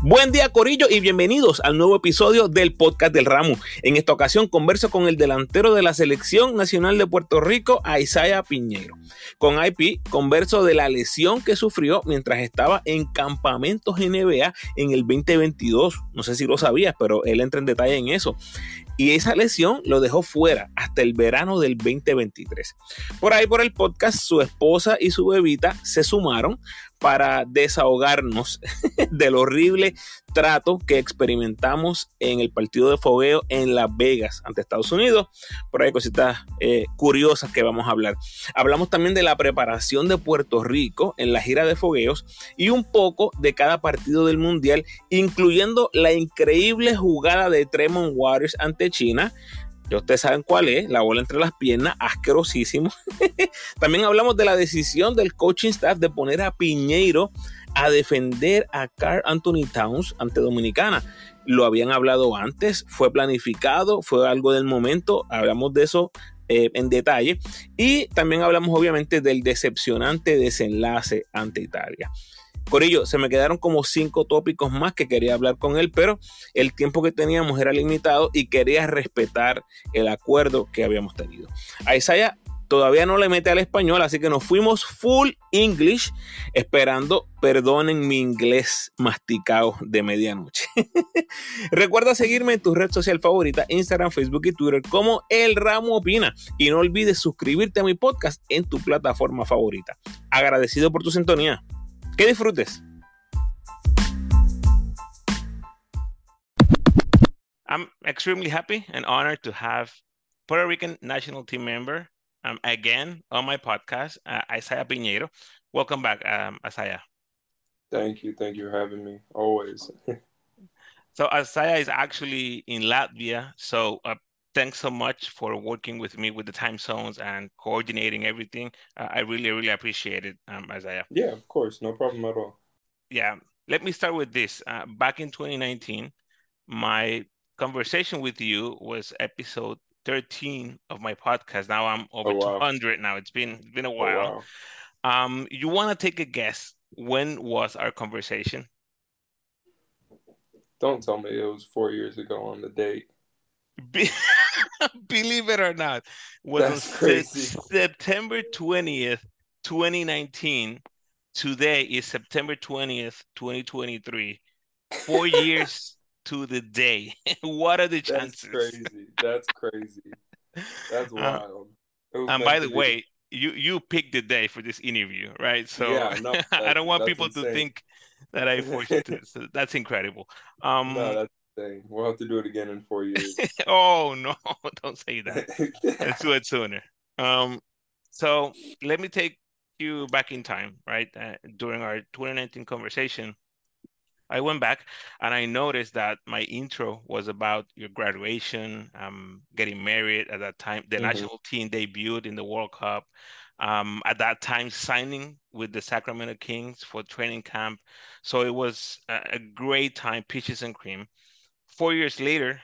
Buen día Corillo y bienvenidos al nuevo episodio del podcast del Ramo. En esta ocasión converso con el delantero de la Selección Nacional de Puerto Rico, Isaiah Piñero. Con IP converso de la lesión que sufrió mientras estaba en campamentos NBA en el 2022. No sé si lo sabías, pero él entra en detalle en eso y esa lesión lo dejó fuera hasta el verano del 2023. Por ahí por el podcast su esposa y su bebita se sumaron para desahogarnos del horrible trato que experimentamos en el partido de fogueo en Las Vegas ante Estados Unidos. Por ahí cositas eh, curiosas que vamos a hablar. Hablamos también de la preparación de Puerto Rico en la gira de fogueos y un poco de cada partido del Mundial, incluyendo la increíble jugada de Tremont Waters ante China ya ustedes saben cuál es, la bola entre las piernas, asquerosísimo. También hablamos de la decisión del coaching staff de poner a Piñeiro a defender a Carl Anthony Towns ante Dominicana. Lo habían hablado antes, fue planificado, fue algo del momento, hablamos de eso eh, en detalle. Y también hablamos obviamente del decepcionante desenlace ante Italia. Corillo, se me quedaron como cinco tópicos más que quería hablar con él, pero el tiempo que teníamos era limitado y quería respetar el acuerdo que habíamos tenido. A Isaiah todavía no le mete al español, así que nos fuimos full English, esperando, perdonen mi inglés masticado de medianoche. Recuerda seguirme en tu red social favorita, Instagram, Facebook y Twitter, como El Ramo Opina. Y no olvides suscribirte a mi podcast en tu plataforma favorita. Agradecido por tu sintonía. Que disfrutes. I'm extremely happy and honored to have Puerto Rican national team member um, again on my podcast, uh, Isaiah Piñeiro. Welcome back, um, Isaiah. Thank you. Thank you for having me. Always. so Isaiah is actually in Latvia. So uh, thanks so much for working with me with the time zones and coordinating everything. Uh, I really, really appreciate it, um, Isaiah. Yeah, of course. No problem at all. Yeah. Let me start with this. Uh, back in 2019, my conversation with you was episode 13 of my podcast. Now I'm over oh, wow. 200 now. It's been, it's been a oh, while. Oh, wow. Um, you want to take a guess? When was our conversation? Don't tell me it was four years ago on the date. Be- believe it or not, was That's crazy. September 20th, 2019. Today is September 20th, 2023. Four years to the day. what are the chances? That's crazy. That's crazy. That's uh, wild. Uh, and by the way, you you picked the day for this interview, right? So yeah, no, I don't want people insane. to think that I forced it. So that's incredible. Um, no, that's thing. We'll have to do it again in four years. oh no, don't say that. Let's do it sooner. Um, so let me take you back in time, right? Uh, during our 2019 conversation, I went back and I noticed that my intro was about your graduation, um, getting married at that time, the mm-hmm. national team debuted in the World Cup. Um, at that time, signing with the Sacramento Kings for training camp. So it was a, a great time, peaches and cream four years later,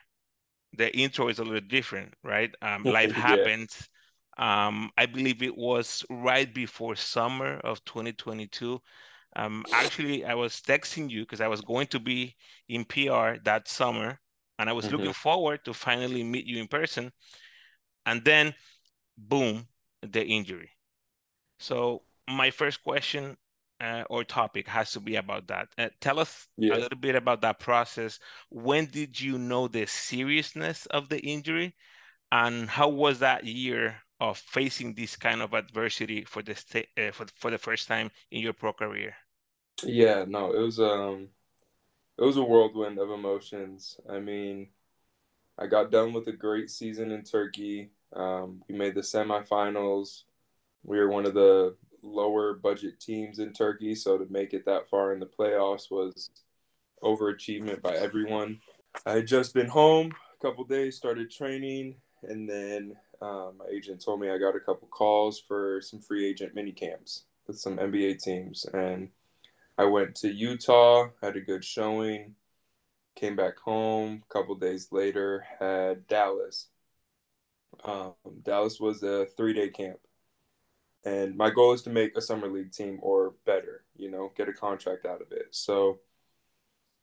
the intro is a little different, right? Um, life yeah. happens. Um, I believe it was right before summer of 2022. Um, actually, I was texting you because I was going to be in PR that summer, and I was mm-hmm. looking forward to finally meet you in person. And then, boom, the injury. So my first question uh, or topic has to be about that. Uh, tell us yeah. a little bit about that process. When did you know the seriousness of the injury, and how was that year of facing this kind of adversity for the uh, for for the first time in your pro career? Yeah, no, it was um, it was a whirlwind of emotions. I mean, I got done with a great season in Turkey. Um, we made the semifinals. We were one of the lower budget teams in Turkey, so to make it that far in the playoffs was overachievement by everyone. I had just been home a couple days, started training, and then um, my agent told me I got a couple calls for some free agent mini camps with some NBA teams, and I went to Utah, had a good showing, came back home. A couple days later, had Dallas. Um, Dallas was a three day camp and my goal is to make a summer league team or better you know get a contract out of it so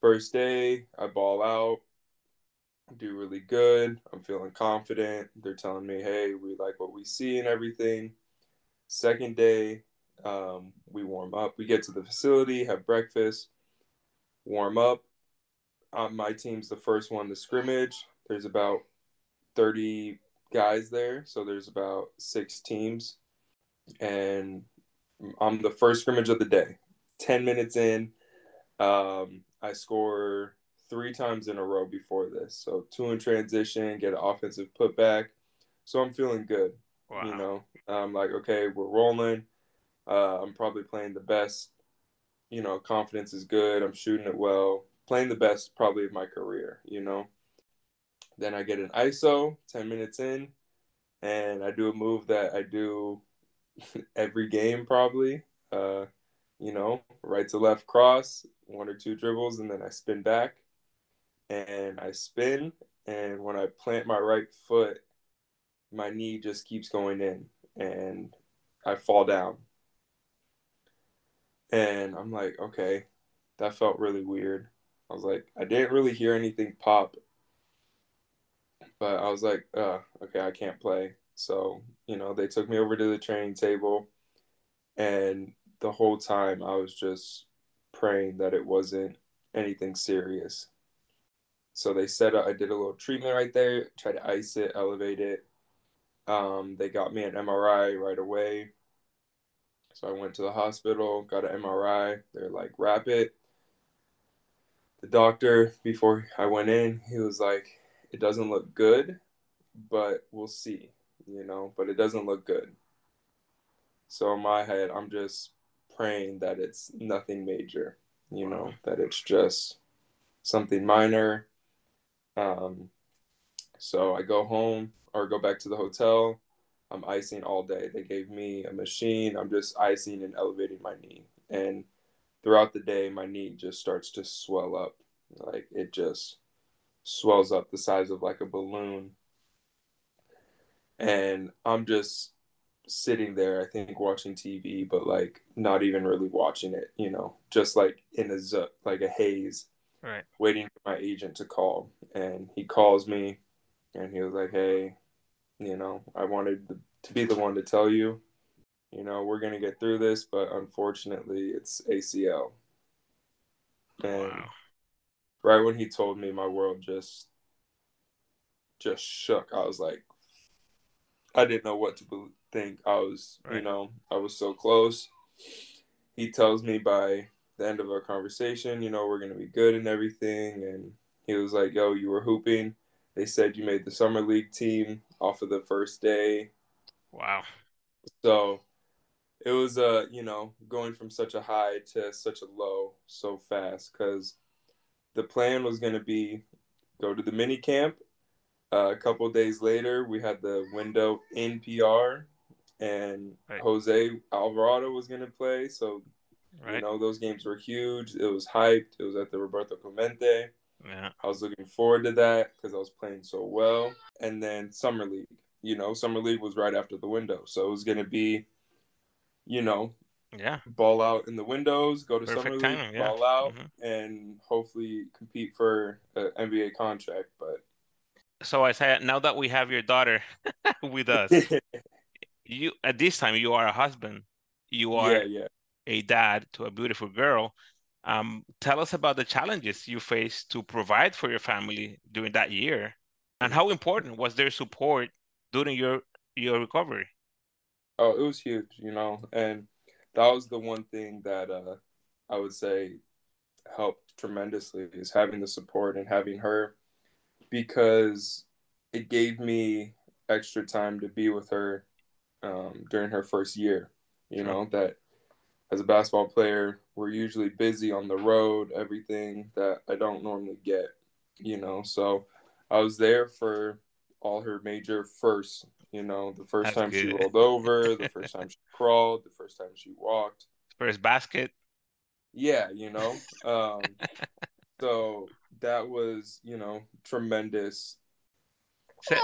First day, I ball out, do really good. I'm feeling confident. They're telling me, hey, we like what we see and everything. Second day, um, we warm up. We get to the facility, have breakfast, warm up. Um, my team's the first one to scrimmage. There's about 30 guys there, so there's about six teams. And I'm the first scrimmage of the day. 10 minutes in, um, I score three times in a row before this. So two in transition, get an offensive putback. So I'm feeling good. Wow. You know, I'm like, okay, we're rolling. Uh, I'm probably playing the best. You know, confidence is good. I'm shooting it well. Playing the best probably of my career, you know. Then I get an ISO 10 minutes in, and I do a move that I do every game probably. Uh, you know, right to left cross, one or two dribbles, and then I spin back. And I spin, and when I plant my right foot, my knee just keeps going in, and I fall down. And I'm like, okay, that felt really weird. I was like, I didn't really hear anything pop, but I was like, uh, okay, I can't play. So, you know, they took me over to the training table, and the whole time I was just praying that it wasn't anything serious. So they said I did a little treatment right there, tried to ice it, elevate it. Um, they got me an MRI right away. So I went to the hospital, got an MRI. They're like, wrap it. The doctor, before I went in, he was like, it doesn't look good, but we'll see, you know, but it doesn't look good. So in my head, I'm just praying that it's nothing major, you know, that it's just something minor. Um, so I go home or go back to the hotel. I'm icing all day. They gave me a machine. I'm just icing and elevating my knee. And throughout the day, my knee just starts to swell up. Like it just swells up the size of like a balloon. And I'm just sitting there, I think, watching TV, but like not even really watching it, you know, just like in a z- like a haze, right? Waiting for my agent to call, and he calls me, and he was like, "Hey, you know, I wanted to be the one to tell you, you know, we're gonna get through this, but unfortunately, it's ACL." And wow. right when he told me, my world just just shook. I was like, I didn't know what to think I was, right. you know, I was so close. He tells me by the end of our conversation, you know, we're going to be good and everything. And he was like, yo, you were hooping. They said you made the summer league team off of the first day. Wow. So it was, uh, you know, going from such a high to such a low so fast because the plan was going to be go to the mini camp. Uh, a couple days later, we had the window in PR and right. Jose Alvarado was going to play. So, right. you know, those games were huge. It was hyped. It was at the Roberto Clemente. Yeah. I was looking forward to that because I was playing so well. And then Summer League, you know, Summer League was right after the window. So it was going to be, you know, yeah, ball out in the windows, go to Perfect Summer League, yeah. ball out, mm-hmm. and hopefully compete for an NBA contract. But so I say, now that we have your daughter with us, you at this time you are a husband you are yeah, yeah. a dad to a beautiful girl um, tell us about the challenges you faced to provide for your family during that year and how important was their support during your your recovery oh it was huge you know and that was the one thing that uh, i would say helped tremendously is having the support and having her because it gave me extra time to be with her um, during her first year. You know, that as a basketball player, we're usually busy on the road, everything that I don't normally get, you know. So I was there for all her major firsts, you know, the first That's time good. she rolled over, the first time she crawled, the first time she walked. First basket. Yeah, you know. Um, so that was, you know, tremendous so,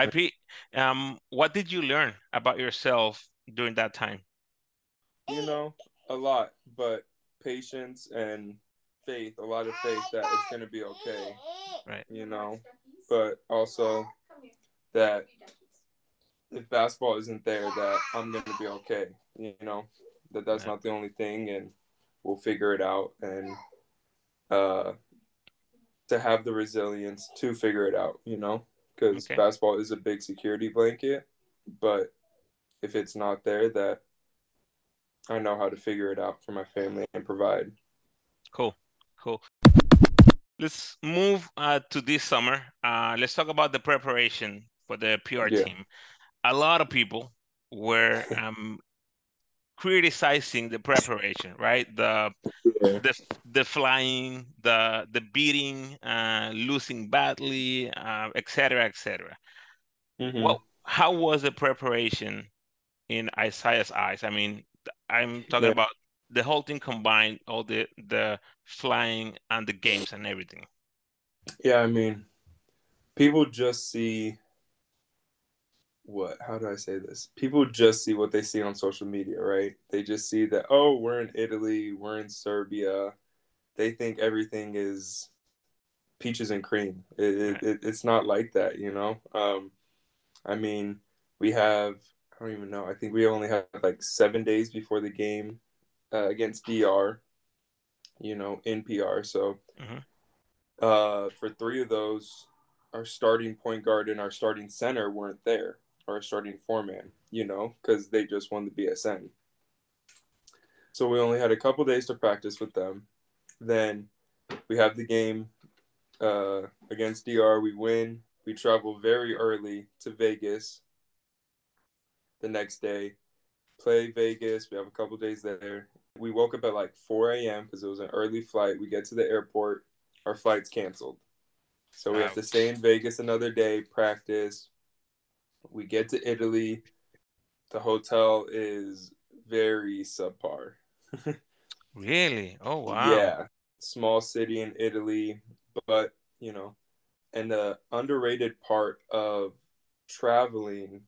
IP, um, what did you learn about yourself during that time? You know, a lot, but patience and faith, a lot of faith that it's gonna be okay. Right. You know, but also that if basketball isn't there, that I'm gonna be okay. You know, that that's Yeah. not the only thing, and we'll figure it out. And uh, to have the resilience to figure it out. You know, because Okay. basketball is a big security blanket, but if it's not there, that I know how to figure it out for my family and provide. Cool, cool. Let's move uh, to this summer. Uh, let's talk about the preparation for the PR Yeah. team. A lot of people were um, criticizing the preparation, right? The Yeah. the the flying, the the beating, uh, losing badly, uh, et cetera, et cetera. Mhm. Well, how was the preparation in Isaiah's eyes? I mean, I'm talking Yeah. about the whole thing combined, all the the flying and the games and everything. Yeah, I mean, people just see what, how do I say this? People just see what they see on social media, right? They just see that, oh, we're in Italy, we're in Serbia. They think everything is peaches and cream. It, it, it, it's not like that, you know? Um, I mean, we have, I don't even know, I think we only have like seven days before the game uh, against DR, you know, in PR. So, Mhm. uh, for three of those, our starting point guard and our starting center weren't there, or our starting foreman, you know, because they just won the BSN. So we only had a couple days to practice with them. Then we have the game uh, against DR. We win. We travel very early to Vegas the next day, play Vegas. We have a couple days there. We woke up at like 4 a.m. because it was an early flight. We get to the airport. Our flight's canceled. So we have to stay in Vegas another day, practice. We get to Italy. The hotel is very subpar. Really? Oh, wow. Yeah, small city in Italy, but you know, and the underrated part of traveling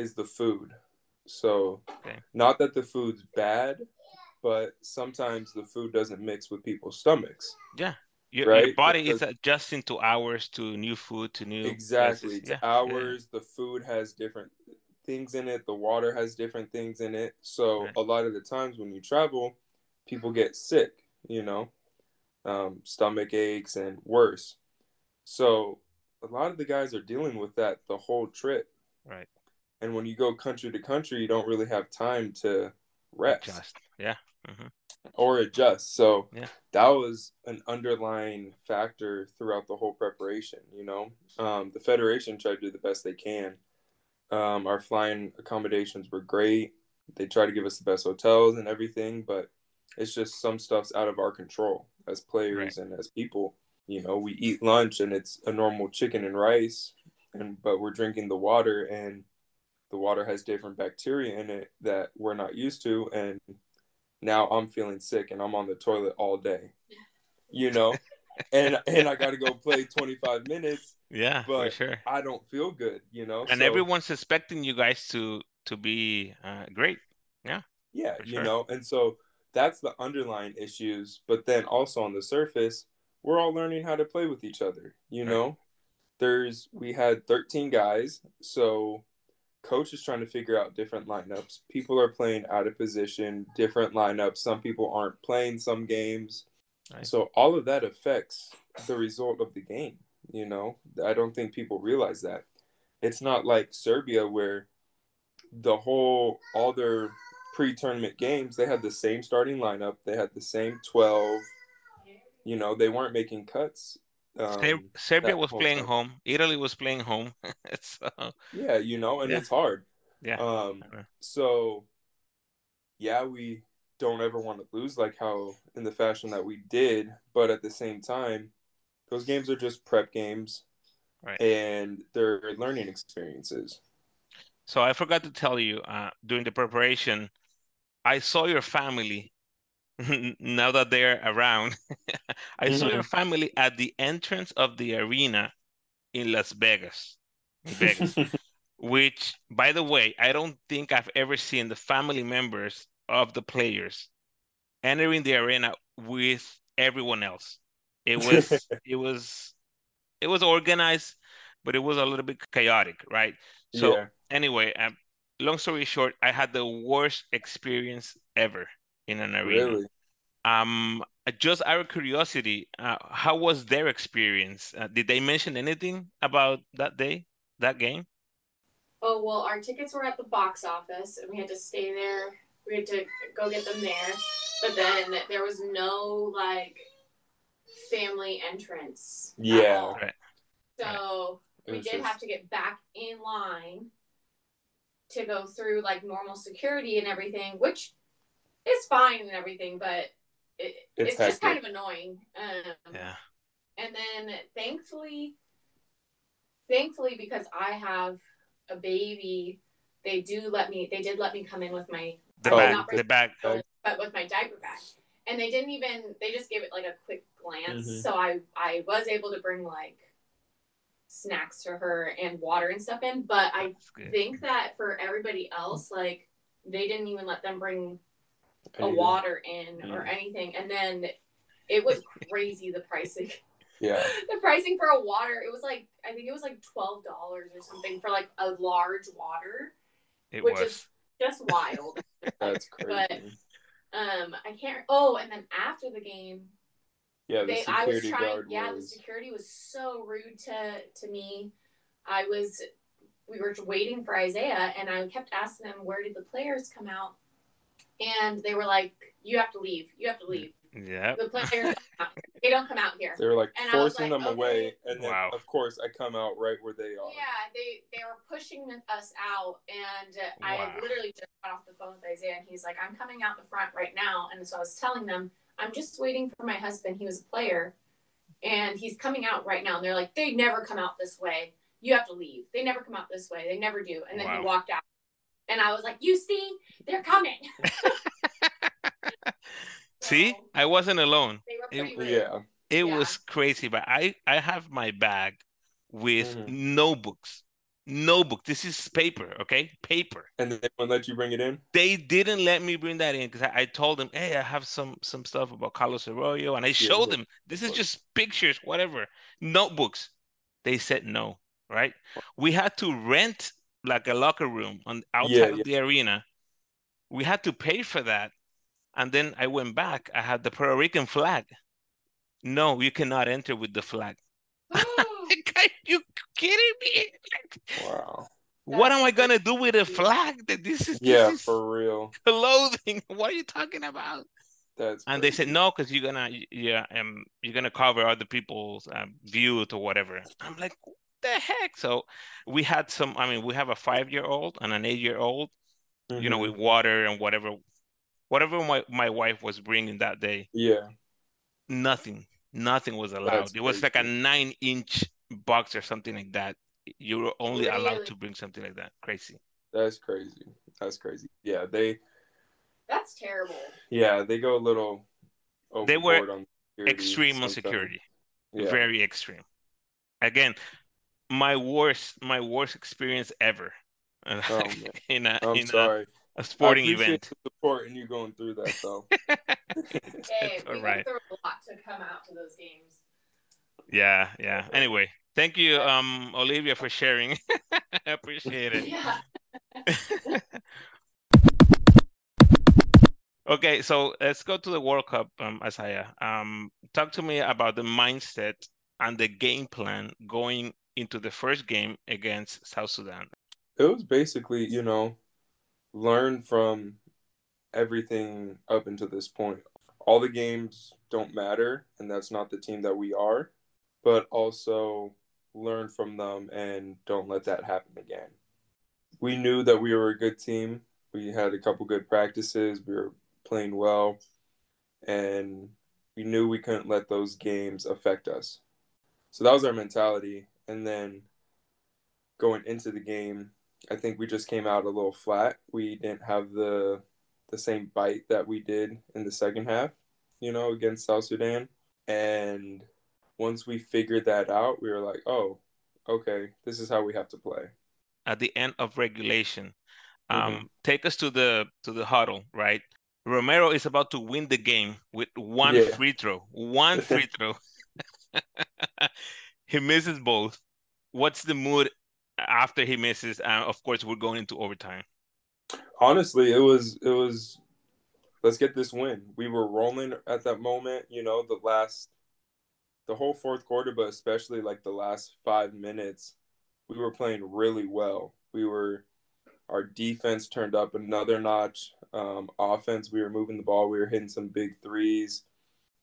is the food. So, Okay. not that the food's bad, but sometimes the food doesn't mix with people's stomachs. Yeah. your Right, body is adjusting to hours, to new food, to new Exactly. It's Yeah, yeah, hours. The food has different things in it. The water has different things in it. So Right. a lot of the times when you travel, people get sick. You know, um, stomach aches and worse. So a lot of the guys are dealing with that the whole trip. Right. And when you go country to country, you don't really have time to rest Just, yeah. hmm or adjust. So Yeah. that was an underlying factor throughout the whole preparation. You know, um, the federation tried to do the best they can. Um, our flying accommodations were great. They try to give us the best hotels and everything, but it's just some stuff's out of our control as players and as people. You know, we eat lunch and it's a normal chicken and rice, and but we're drinking the water and the water has different bacteria in it that we're not used to and now I'm feeling sick and I'm on the toilet all day. You know? and and I got to go play 25 minutes. Yeah, for But sure. I don't feel good, you know? And So, everyone's expecting you guys to to be uh, great. yeah, yeah you sure. know. And so that's the underlying issues, but then also on the surface, we're all learning how to play with each other, you Right. know? There's we had 13 guys, so coach is trying to figure out different lineups. People are playing out of position, different lineups. Some people aren't playing some games. Right. So all of that affects the result of the game, you know? I don't think people realize that. It's not like Serbia where the whole all their pre-tournament games, they had the same starting lineup, they had the same 12. You know, they weren't making cuts. Um, Serbia was playing time. home. Italy was playing home. so yeah, you know, and Yeah. it's hard. yeah, Um, so yeah, we don't ever want to lose like how in the fashion that we did, but at the same time, those games are just prep games, Right. and they're learning experiences. So I forgot to tell you uh, during the preparation, I saw your family. Now that they're around, I saw your family at the entrance of the arena in Las Vegas. Vegas. which by the way i don't think i've ever seen the family members of the players entering the arena with everyone else. It was it was it was organized, but it was a little bit chaotic, right? So Yeah. anyway, um, long story short, I had the worst experience ever in an arena. Really? Um, just out of curiosity, uh, how was their experience? Uh, did they mention anything about that day, that game? Oh well, our tickets were at the box office, and we had to stay there. We had to go get them there, but then there was no like family entrance. at Yeah. all. Right. So It we did just- have to get back in line to go through like normal security and everything, which is fine and everything, but it, It's it's, just kind of annoying. Um, Yeah. and then thankfully, thankfully because I have a baby, they do let me. They did let me come in with my The Oh, bag, not the bag. Bag. but with my diaper bag. And they didn't even they just gave it like a quick glance. Mhm. So I I was able to bring like snacks for her and water and stuff in. But I good. think that for everybody else, like they didn't even let them bring a water in or anything. And then it was crazy the pricing. Yeah. the pricing for a water, it was like I think it was like twelve dollars or something for like a large water. It which was. is just wild. That's crazy. But- um, I can't. Oh, and then after the game, yeah, the they I was trying. Yeah, the security was so rude to to me. I was. We were waiting for Isaiah, and I kept asking them, "Where did the players come out?" And they were like, "You have to leave. You have to leave. Yeah. The players, don't come out. they don't come out here." They were like And forcing like, them away, and then Wow. of course I come out right where they are. Yeah, they they were pushing us out, and uh, I Wow. had literally just got off the phone with Isaiah, and he's like, "I'm coming out the front right now," and so I was telling them, "I'm just waiting for my husband. He was a player, and he's coming out right now." And they're like, "They never come out this way. You have to leave. They never come out this way. They never do." And then Wow. he walked out, and I was like, "You see, they're coming." See, I wasn't alone. they were It- pretty rude. Yeah. It Yeah. was crazy, but I I have my bag with Mhm. no book. This is paper, okay? Paper. And they won't let you bring it in. They didn't let me bring that in because I, I told them, hey, I have some some stuff about Carlos Arroyo, and I showed yeah. them this is just pictures, whatever. Notebooks. They said no, right? We had to rent like a locker room on outside Yeah, of the arena. We had to pay for that. And then I went back. I had the Puerto Rican flag. No, you cannot enter with the flag. Are you kidding me? Like, Wow. what That's am I gonna do with a flag? That this is Yeah, this is for real. clothing. What are you talking about? That's And they said no, because you're gonna yeah um you're gonna cover other people's um, view to whatever. I'm like, what the heck? So we had some. I mean, we have a five year old and an eight year old. You know, with mm-hmm. water and whatever, whatever my my wife was bringing that day. Yeah. Nothing, nothing was allowed. That's It was like a nine inch box or something like that. You were only allowed to bring something like that. Crazy. That's crazy. That's crazy. Yeah, they That's terrible. yeah, they go a little They were on Extreme on security. Yeah. Very extreme. Again, my worst, my worst experience ever Oh, man. in a I'm in a, sorry. a sporting I event. the support and you going through that though. It's, Hey, it's we all went right. through a lot to come out to those games. Yeah, yeah. Anyway, thank you, um, Olivia, for sharing. I appreciate it. Yeah. Okay, so let's go to the World Cup, um, Isaiah. Um, talk to me about the mindset and the game plan going into the first game against South Sudan. it was basically, you know, learn from everything up until this point. All the games don't matter, and that's not the team that we are, but also learn from them and don't let that happen again. We knew that we were a good team. We had a couple good practices. We were playing well, and we knew we couldn't let those games affect us. So that was our mentality. And then going into the game, I think we just came out a little flat. We didn't have the the same bite that we did in the second half, you know, against South Sudan. And once we figured that out, we were like, "Oh, okay, this is how we have to play." At the end of regulation, um, Mhm. take us to the to the huddle, right? Romero is about to win the game with one Yeah. free throw. One free throw. he misses both. What's the mood after he misses? And of course, we're going into overtime. Honestly, it was it was let's get this win. We were rolling at that moment, you know, the last the whole fourth quarter, but especially like the last five minutes, we were playing really well. We were our defense turned up another notch. Um, offense, we were moving the ball. We were hitting some big threes.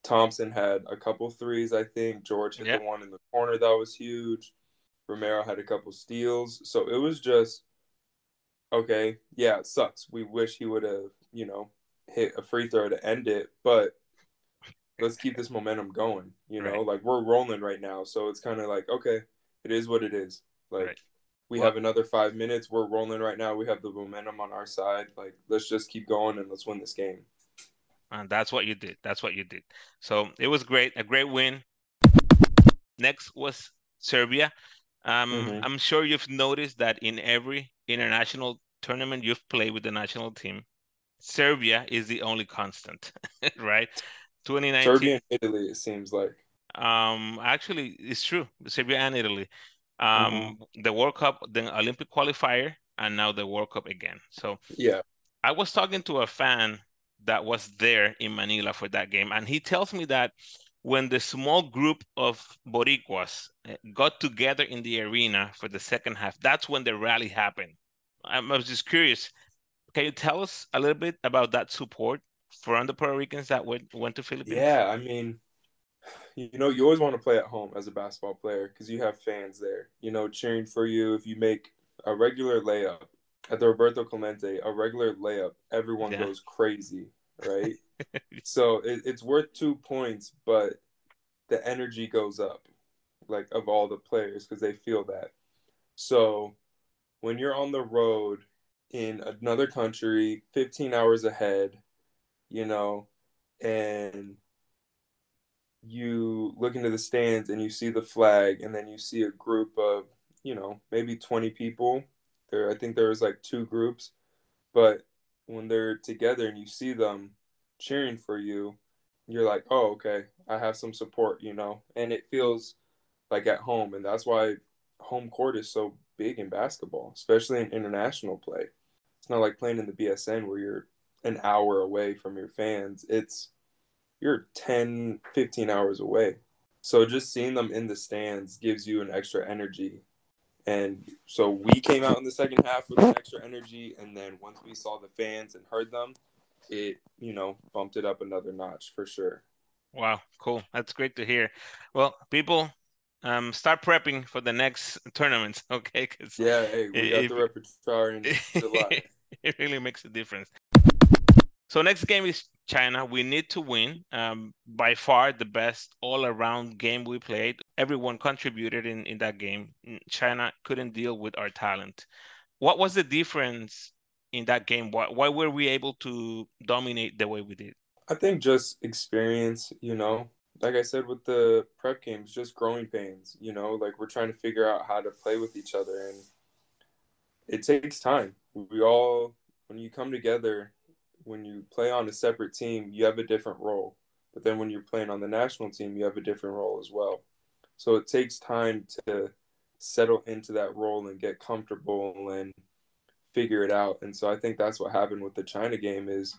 Thompson had a couple threes, I think. George hit Yeah. the one in the corner that was huge. Romero had a couple steals. So it was just okay. Yeah, it sucks. We wish he would have, you know, hit a free throw to end it, but let's keep this momentum going. You know, Right. like we're rolling right now, so it's kind of like okay, it is what it is. Like Right. we Well- have another five minutes. We're rolling right now. We have the momentum on our side. Like let's just keep going and let's win this game. And that's what you did. That's what you did. So it was great, a great win. Next was Serbia. Um, Mhm. I'm sure you've noticed that in every international tournament you've played with the national team, Serbia is the only constant, right? 2019. Serbia and Italy, it seems like. Um, actually, it's true. Serbia and Italy. Um, the World Cup, the Olympic qualifier, and now the World Cup again. So Yeah. I was talking to a fan that was there in Manila for that game, and he tells me that when the small group of Boricuas eh, got together in the arena for the second half, that's when the rally happened. I was just curious. Can you tell us a little bit about that support from the Puerto Ricans that went went to Philippines? Yeah, I mean, you know, you always want to play at home as a basketball player because you have fans there, you know, cheering for you. If you make a regular layup at the Roberto Clemente, a regular layup, everyone Yeah. goes crazy, right? so it, it's worth two points, but the energy goes up, like of all the players, because they feel that. So when you're on the road in another country, 15 hours ahead, you know, and you look into the stands and you see the flag, and then you see a group of, you know, maybe 20 people. There, I think there was like two groups, but when they're together and you see them cheering for you, you're like, oh, okay, I have some support, you know, and it feels like at home, and that's why home court is so big in basketball, especially in international play. It's not like playing in the BSN where you're an hour away from your fans. It's you're 10, 15 hours away. So just seeing them in the stands gives you an extra energy. And so we came out in the second half with extra energy. And then once we saw the fans and heard them, it, you know, bumped it up another notch for sure. Wow, cool. That's great to hear. Well, people, um, start prepping for the next tournaments, okay? Because Yeah, hey, we got If- the repertoire in July. it really makes a difference. So next game is China. We need to win. Um, by far the best all-around game we played. Everyone contributed in, in that game. Mm, China couldn't deal with our talent. What was the difference in that game? Why, why were we able to dominate the way we did? I think just experience, you know, like I said with the prep games, just growing pains, you know, like we're trying to figure out how to play with each other and it takes time. We all, when you come together, when you play on a separate team, you have a different role. But then when you're playing on the national team, you have a different role as well. So it takes time to settle into that role and get comfortable and figure it out. And so I think that's what happened with the China game is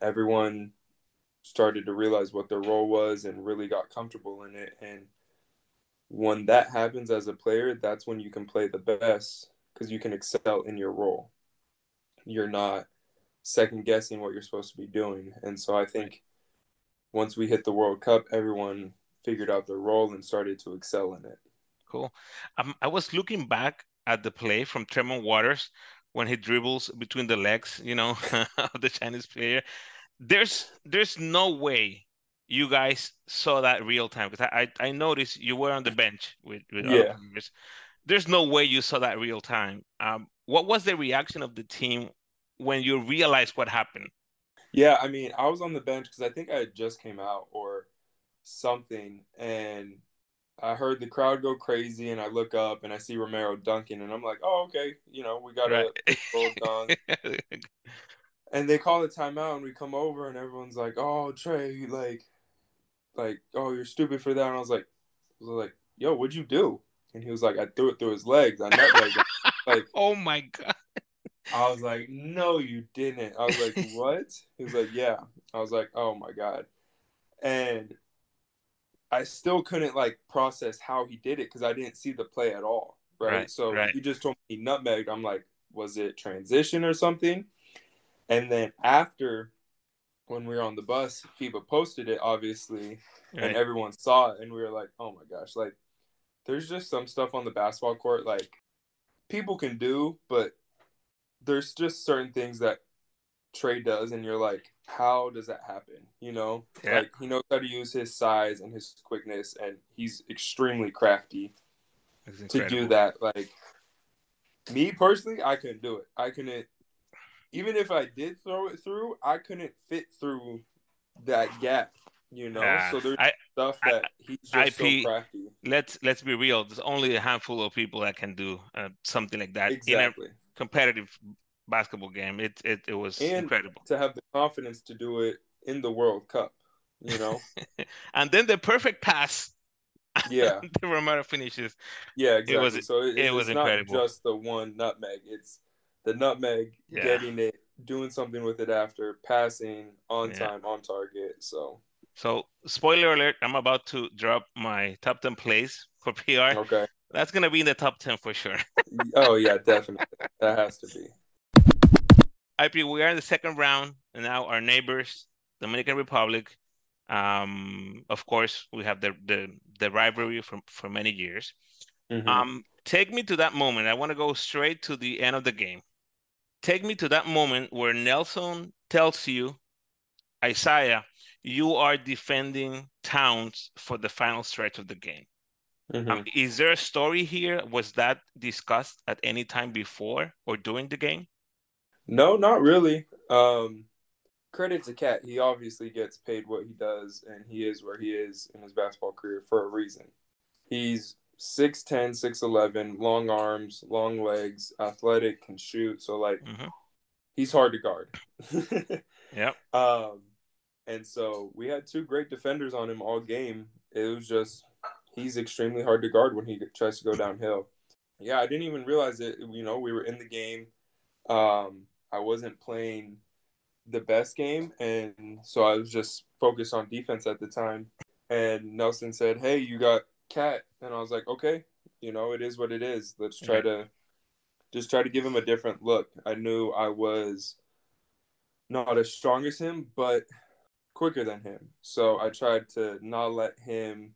everyone started to realize what their role was and really got comfortable in it. And when that happens as a player, that's when you can play the best because you can excel in your role. You're not second guessing what you're supposed to be doing. And so I think once we hit the World Cup, everyone figured out their role and started to excel in it. Cool. Um, I was looking back at the play from Tremont Waters when he dribbles between the legs, you know, of the Chinese player. There's there's no way you guys saw that real time because I, I I noticed you were on the bench with with other Yeah. players. There's no way you saw that real time. Um, what was the reaction of the team when you realized what happened? Yeah, I mean, I was on the bench because I think I just came out or something, and I heard the crowd go crazy, and I look up and I see Romero dunking, and I'm like, oh, okay, you know, we got Right. a goal dunk. and they call a timeout, and we come over, and everyone's like, "Oh, Trey, like, like, oh, you're stupid for that." And I was like, I was like, "Yo, what'd you do?" And he was like, "I threw it through his legs. I nutmegged Like, oh my god. I was like, "No, you didn't." I was like, "What?" He was like, "Yeah." I was like, "Oh my god," and I still couldn't like process how he did it because I didn't see the play at all. Right. Right, so right. he just told me he nutmegged. I'm like, was it transition or something? And then after, when we were on the bus, FIBA posted it obviously, Right. and everyone saw it, and we were like, oh my gosh, like there's just some stuff on the basketball court like people can do, but there's just certain things that Trey does, and you're like, how does that happen? You know, Yeah. like he knows how to use his size and his quickness, and he's extremely crafty to do that. Like me personally, I couldn't do it. I couldn't. Even if I did throw it through, I couldn't fit through that gap. You know, Ah, so there's I, stuff I- that he's just IP so crafty. let's let's be real. There's only a handful of people that can do uh, something like that in a competitive basketball game. It it, it was And- incredible. To have the confidence to do it in the World Cup. You know. And then the perfect pass. Yeah. the Romero finishes. Yeah, exactly. was- so it, it was not incredible. just the one nutmeg. It's the nutmeg, Yeah. getting it, doing something with it after, passing on Yeah. time, on target. So So spoiler alert, I'm about to drop my top 10 plays for PR. okay. That's gonna be in the top 10 for sure. Oh yeah, definitely. That has to be. IP, we are in the second round, and now our neighbors, Dominican Republic. Um, of course, we have the the, the rivalry for, for many years. Mhm. Um, take me to that moment. I want to go straight to the end of the game. Take me to that moment where Nelson tells you, Isaiah, you are defending Towns for the final stretch of the game. Mhm. Um, is there a story here? Was that discussed at any time before or during the game? No, not really. Um, credit to KAT. He obviously gets paid what he does, and he is where he is in his basketball career for a reason. He's 6'10, 6'11, long arms, long legs, athletic, can shoot. So, like, Mhm. he's hard to guard. Yep. Um, and so we had two great defenders on him all game. It was just he's extremely hard to guard when he tries to go downhill. Yeah, I didn't even realize it. You know, we were in the game. Um, I wasn't playing the best game, and so I was just focused on defense at the time. And Nelson said, "Hey, you got KAT," and I was like, "Okay, you know, it is what it is. Let's try Yeah. to just try to give him a different look." I knew I was not as strong as him, but quicker than him. So I tried to not let him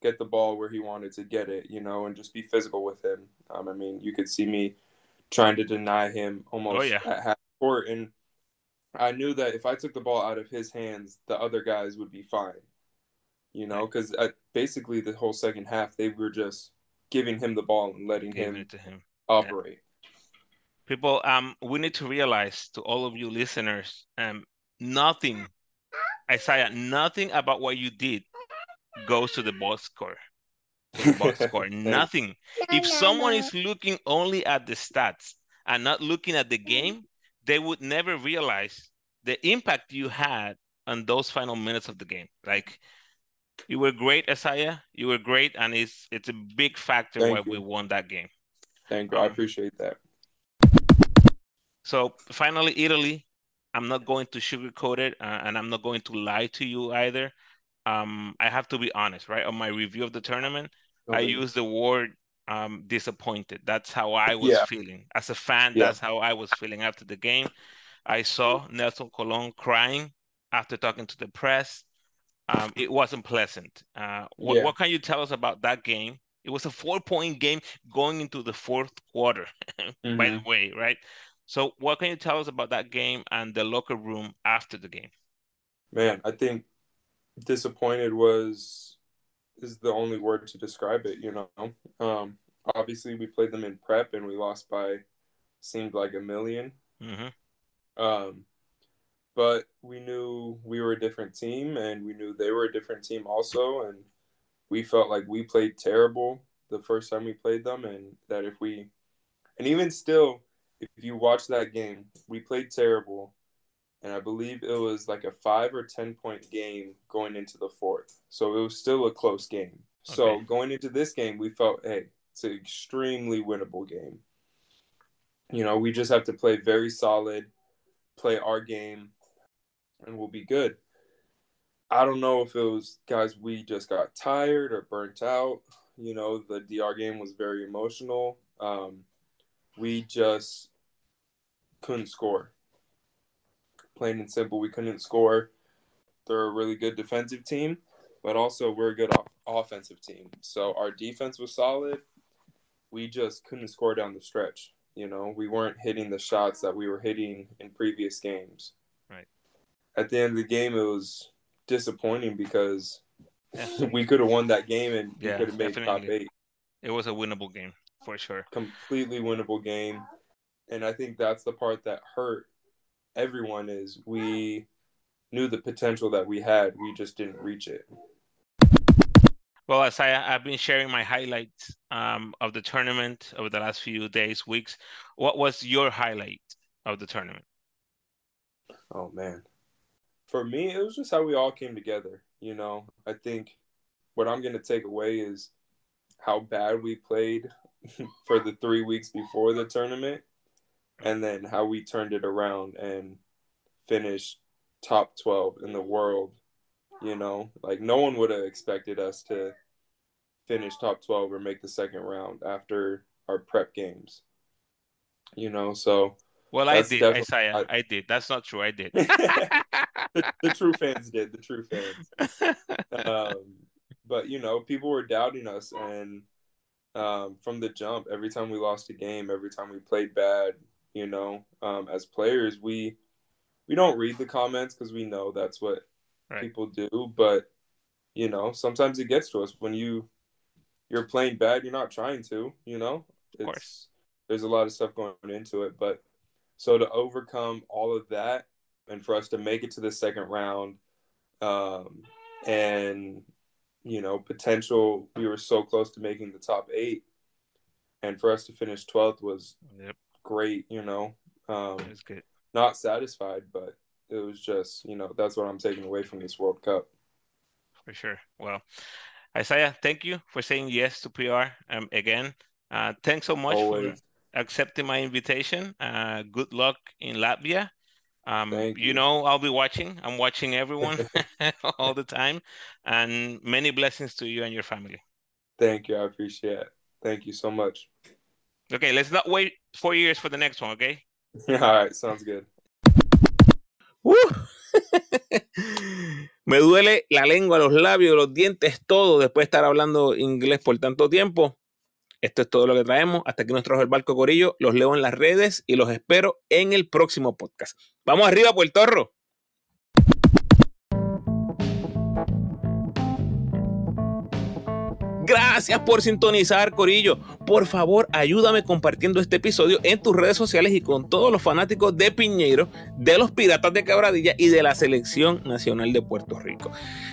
get the ball where he wanted to get it, you know, and just be physical with him. Um, I mean, you could see me trying to deny him almost Oh, yeah. at half court, and I knew that if I took the ball out of his hands, the other guys would be fine, you know, because basically the whole second half they were just giving him the ball and letting Giving him him. operate. People, um, we need to realize to all of you listeners, um, nothing, Isaiah, nothing about what you did goes to the box score. To the box score. Nothing. If someone is looking only at the stats and not looking at the game, they would never realize the impact you had on those final minutes of the game. Like you were great, Isaiah. You were great, and it's it's a big factor Thank why you. we won that game. Thank you. I Um, appreciate that. So finally, Italy. I'm not going to sugarcoat it, uh, and I'm not going to lie to you either. Um, I have to be honest, right? On my review of the tournament, I used the word um, disappointed. That's how I was Yeah. feeling. As a fan, Yeah. that's how I was feeling after the game. I saw Nelson Colon crying after talking to the press. Um, it wasn't pleasant. Uh, what, Yeah. what can you tell us about that game? It was a four-point game going into the fourth quarter, by the Mhm. way, right? So, what can you tell us about that game and the locker room after the game? Man, I think disappointed was is the only word to describe it, you know. Um obviously we played them in prep and we lost by seemed like a million. hmm Um but we knew we were a different team and we knew they were a different team also and we felt like we played terrible the first time we played them and that if we and even still if you watch that game we played terrible and I believe it was like a five or 10 point game going into the fourth. So it was still a close game. So going into this game, we felt, hey, it's an extremely winnable game. You know, we just have to play very solid, play our game, and we'll be good. I don't know if it was guys we just got tired or burnt out. You know, the DR game was very emotional. Um, we just couldn't score. Plain and simple, we couldn't score. They're a really good defensive team, but also we're a good off- offensive team. So our defense was solid. We just couldn't score down the stretch. You know, we weren't hitting the shots that we were hitting in previous games. Right. At the end of the game, it was disappointing because we could have won that game and we could have made top eight. It was a winnable game for sure. Completely winnable game. And I think that's the part that hurt everyone is we knew the potential that we had. We just didn't reach it. Well, as I, I've been sharing my highlights um, of the tournament over the last few days, weeks, what was your highlight of the tournament? Oh man. For me, it was just how we all came together. You know, I think what I'm going to take away is how bad we played for the three weeks before the tournament, and then how we turned it around and finished top 12 in the world. You know, like no one would have expected us to finish top 12 or make the second round after our prep games. You know, so Well, I did, Isaiah. I- I did. That's not true. I did. the, the true fans did. The true fans. um, but you know, people were doubting us, and um, from the jump, every time we lost a game, every time we played bad, you know, um, as players, we we don't read the comments because we know that's what Right. people do. But you know, sometimes it gets to us when you you're playing bad. You're not trying to, you know. Of course. It's there's a lot of stuff going into it, but so to overcome all of that and for us to make it to the second round um, and you know potential we were so close to making the top eight and for us to finish 12th was Yep, great you know um, that's good. not satisfied but it was just you know that's what i'm taking away from this world cup For sure. Well, Isaiah, thank you for saying yes to PR um, again. Uh, thanks so much for accepting my invitation. Uh, good luck in Latvia. Um, you you. know, I'll be watching. I'm watching everyone all the time. And many blessings to you and your family. thank you i appreciate it thank you so much Okay, let's not wait four years for the next one, okay? all right sounds good ¡Uh! Me duele la lengua, los labios, los dientes, todo después de estar hablando inglés por tanto tiempo. Esto es todo lo que traemos. Hasta aquí nuestro el barco Corillo. Los leo en las redes y los espero en el próximo podcast. Vamos arriba, Puerto Gracias por sintonizar, Corillo. Por favor, ayúdame compartiendo este episodio en tus redes sociales y con todos los fanáticos de Piñeiro, de los Piratas de Cabradilla y de la Selección Nacional de Puerto Rico.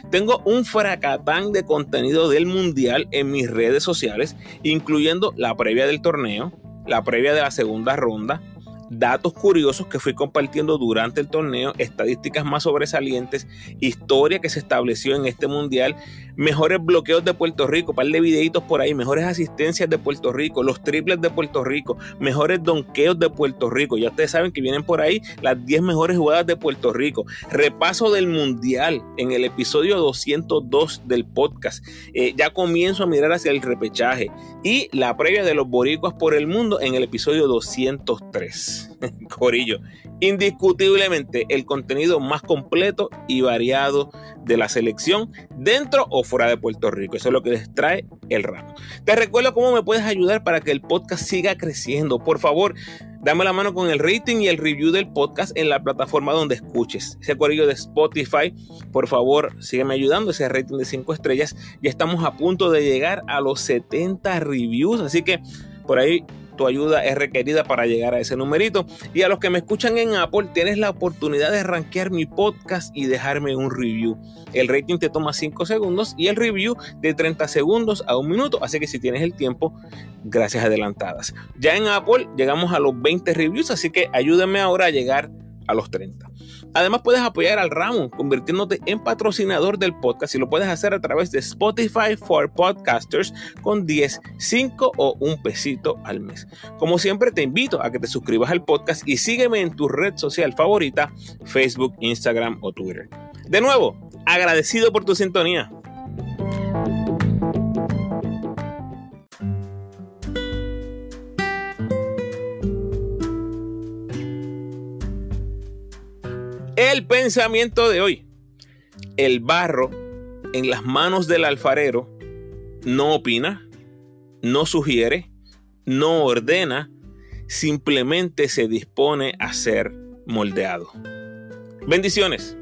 Tengo un fracatán de contenido del Mundial en mis redes sociales, incluyendo la previa del torneo, la previa de la segunda ronda, datos curiosos que fui compartiendo durante el torneo, estadísticas más sobresalientes, historia que se estableció en este mundial, mejores bloqueos de Puerto Rico, par de videitos por ahí, mejores asistencias de Puerto Rico, los triples de Puerto Rico, mejores donkeos de Puerto Rico. Ya ustedes saben que vienen por ahí las 10 mejores jugadas de Puerto Rico. Repaso del mundial en el episodio 202 del podcast. Eh, ya comienzo a mirar hacia el repechaje y la previa de los boricuas por el mundo en el episodio 203. Corillo, indiscutiblemente el contenido más completo y variado de la selección dentro o fuera de Puerto Rico. Eso es lo que les trae el ramo. Te recuerdo cómo me puedes ayudar para que el podcast siga creciendo. Por favor, dame la mano con el rating y el review del podcast en la plataforma donde escuches. Ese corillo de Spotify, por favor, sígueme ayudando. Ese rating de 5 estrellas. Ya estamos a punto de llegar a los 70 reviews. Así que por ahí tu ayuda es requerida para llegar a ese numerito. Y a los que me escuchan en Apple, tienes la oportunidad de rankear mi podcast y dejarme un review. El rating te toma 5 segundos y el review de 30 segundos a un minuto. Así que si tienes el tiempo, gracias adelantadas. Ya en Apple llegamos a los 20 reviews, así que ayúdame ahora a llegar a los 30. Además puedes apoyar al ramo convirtiéndote en patrocinador del podcast y lo puedes hacer a través de Spotify for Podcasters con 10, 5 o un pesito al mes. Como siempre te invito a que te suscribas al podcast y sígueme en tu red social favorita, Facebook, Instagram o Twitter. De nuevo, agradecido por tu sintonía. El pensamiento de hoy. El barro en las manos del alfarero no opina, no sugiere, no ordena, simplemente se dispone a ser moldeado. Bendiciones.